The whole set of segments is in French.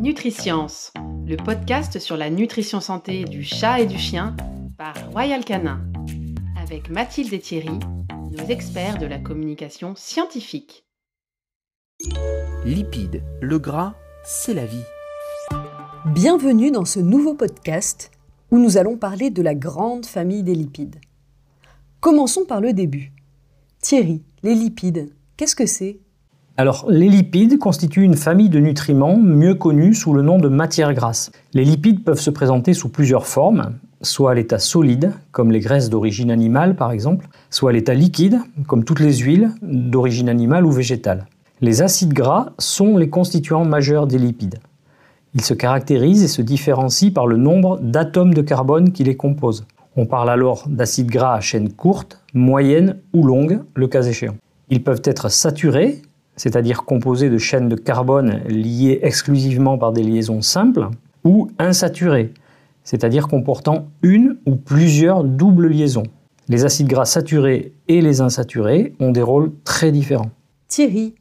Nutriscience, le podcast sur la nutrition santé du chat et du chien par Royal Canin, avec Mathilde et Thierry, nos experts de la communication scientifique. Lipides, le gras, c'est la vie. Bienvenue dans ce nouveau podcast où nous allons parler de la grande famille des lipides. Commençons par le début. Thierry, les lipides, qu'est-ce que c'est? Alors, les lipides constituent une famille de nutriments mieux connus sous le nom de matières grasses. Les lipides peuvent se présenter sous plusieurs formes, soit à l'état solide, comme les graisses d'origine animale par exemple, soit à l'état liquide, comme toutes les huiles d'origine animale ou végétale. Les acides gras sont les constituants majeurs des lipides. Ils se caractérisent et se différencient par le nombre d'atomes de carbone qui les composent. On parle alors d'acides gras à chaîne courte, moyenne ou longue, le cas échéant. Ils peuvent être saturés, c'est-à-dire composé de chaînes de carbone liées exclusivement par des liaisons simples, ou insaturés, c'est-à-dire comportant une ou plusieurs doubles liaisons. Les acides gras saturés et les insaturés ont des rôles très différents. Thierry,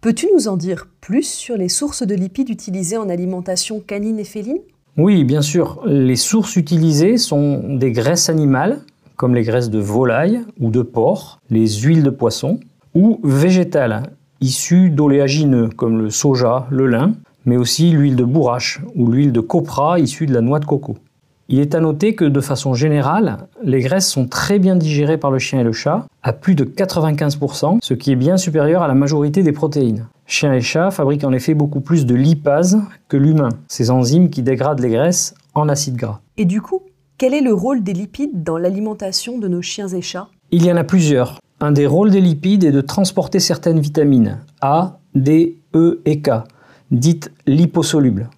peux-tu nous en dire plus sur les sources de lipides utilisées en alimentation canine et féline? Oui, bien sûr. Les sources utilisées sont des graisses animales, comme les graisses de volaille ou de porc, les huiles de poisson, ou végétales, issus d'oléagineux comme le soja, le lin, mais aussi l'huile de bourrache ou l'huile de copra issue de la noix de coco. Il est à noter que de façon générale, les graisses sont très bien digérées par le chien et le chat, à plus de 95%, ce qui est bien supérieur à la majorité des protéines. Chien et chat fabriquent en effet beaucoup plus de lipase que l'humain, ces enzymes qui dégradent les graisses en acides gras. Et du coup, quel est le rôle des lipides dans l'alimentation de nos chiens et chats? Il y en a plusieurs. Un des rôles des lipides est de transporter certaines vitamines A, D, E et K, dites liposolubles.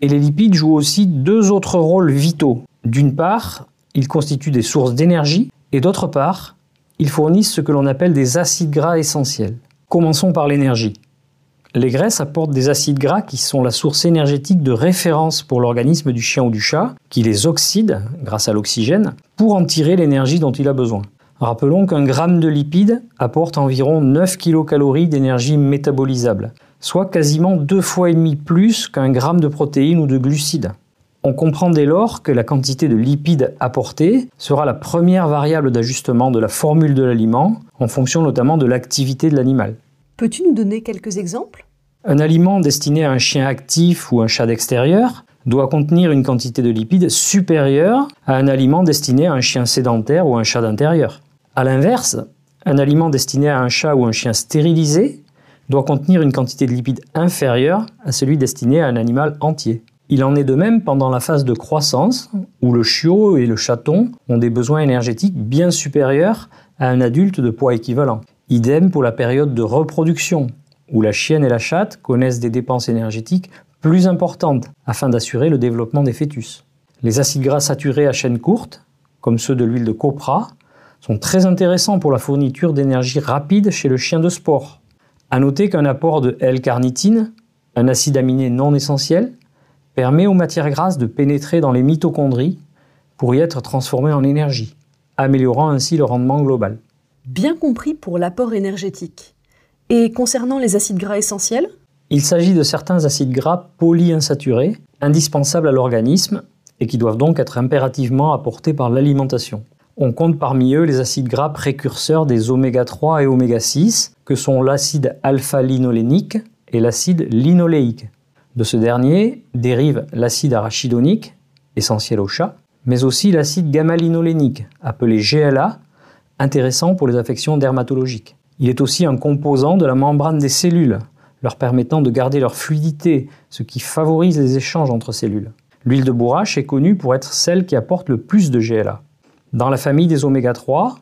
Et les lipides jouent aussi deux autres rôles vitaux. D'une part, ils constituent des sources d'énergie et d'autre part, ils fournissent ce que l'on appelle des acides gras essentiels. Commençons par l'énergie. Les graisses apportent des acides gras qui sont la source énergétique de référence pour l'organisme du chien ou du chat, qui les oxyde grâce à l'oxygène pour en tirer l'énergie dont il a besoin. Rappelons qu'un gramme de lipides apporte environ 9 kcal d'énergie métabolisable, soit quasiment deux fois et demi plus qu'un gramme de protéines ou de glucides. On comprend dès lors que la quantité de lipides apportés sera la première variable d'ajustement de la formule de l'aliment, en fonction notamment de l'activité de l'animal. Peux-tu nous donner quelques exemples? Un aliment destiné à un chien actif ou un chat d'extérieur doit contenir une quantité de lipides supérieure à un aliment destiné à un chien sédentaire ou un chat d'intérieur. A l'inverse, un aliment destiné à un chat ou un chien stérilisé doit contenir une quantité de lipides inférieure à celui destiné à un animal entier. Il en est de même pendant la phase de croissance, où le chiot et le chaton ont des besoins énergétiques bien supérieurs à un adulte de poids équivalent. Idem pour la période de reproduction, où la chienne et la chatte connaissent des dépenses énergétiques plus importantes afin d'assurer le développement des fœtus. Les acides gras saturés à chaîne courte, comme ceux de l'huile de copra, sont très intéressants pour la fourniture d'énergie rapide chez le chien de sport. A noter qu'un apport de L-carnitine, un acide aminé non essentiel, permet aux matières grasses de pénétrer dans les mitochondries pour y être transformées en énergie, améliorant ainsi le rendement global. Bien compris pour l'apport énergétique. Et concernant les acides gras essentiels? Il s'agit de certains acides gras polyinsaturés, indispensables à l'organisme et qui doivent donc être impérativement apportés par l'alimentation. On compte parmi eux les acides gras précurseurs des oméga 3 et oméga 6, que sont l'acide alpha-linolénique et l'acide linoléique. De ce dernier dérive l'acide arachidonique, essentiel au chat, mais aussi l'acide gamma-linolénique, appelé GLA, intéressant pour les affections dermatologiques. Il est aussi un composant de la membrane des cellules, leur permettant de garder leur fluidité, ce qui favorise les échanges entre cellules. L'huile de bourrache est connue pour être celle qui apporte le plus de GLA. Dans la famille des oméga 3,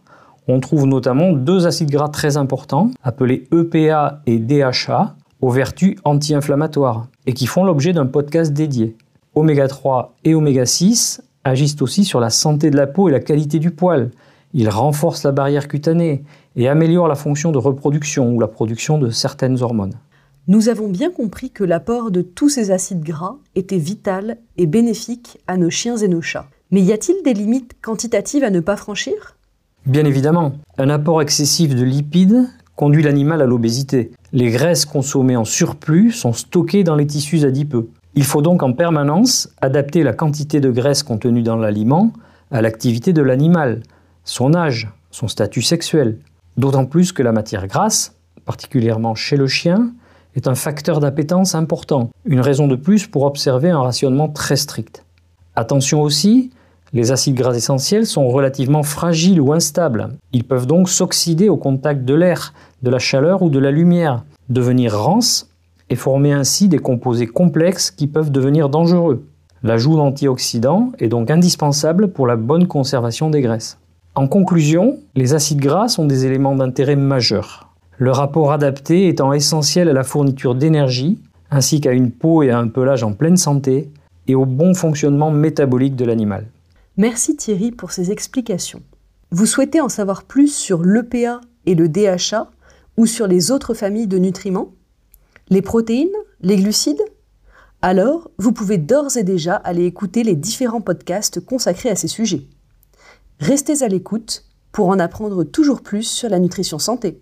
on trouve notamment deux acides gras très importants, appelés EPA et DHA, aux vertus anti-inflammatoires, et qui font l'objet d'un podcast dédié. Oméga 3 et oméga 6 agissent aussi sur la santé de la peau et la qualité du poil. Ils renforcent la barrière cutanée et améliorent la fonction de reproduction ou la production de certaines hormones. Nous avons bien compris que l'apport de tous ces acides gras était vital et bénéfique à nos chiens et nos chats. Mais y a-t-il des limites quantitatives à ne pas franchir? Bien évidemment, un apport excessif de lipides conduit l'animal à l'obésité. Les graisses consommées en surplus sont stockées dans les tissus adipeux. Il faut donc en permanence adapter la quantité de graisse contenue dans l'aliment à l'activité de l'animal, son âge, son statut sexuel. D'autant plus que la matière grasse, particulièrement chez le chien, est un facteur d'appétence important, une raison de plus pour observer un rationnement très strict. Attention aussi, les acides gras essentiels sont relativement fragiles ou instables. Ils peuvent donc s'oxyder au contact de l'air, de la chaleur ou de la lumière, devenir rances et former ainsi des composés complexes qui peuvent devenir dangereux. L'ajout d'antioxydants est donc indispensable pour la bonne conservation des graisses. En conclusion, les acides gras sont des éléments d'intérêt majeur. Le rapport adapté étant essentiel à la fourniture d'énergie, ainsi qu'à une peau et à un pelage en pleine santé, et au bon fonctionnement métabolique de l'animal. Merci Thierry pour ces explications. Vous souhaitez en savoir plus sur l'EPA et le DHA ou sur les autres familles de nutriments? Les protéines Les glucides? Alors, vous pouvez d'ores et déjà aller écouter les différents podcasts consacrés à ces sujets. Restez à l'écoute pour en apprendre toujours plus sur la nutrition santé.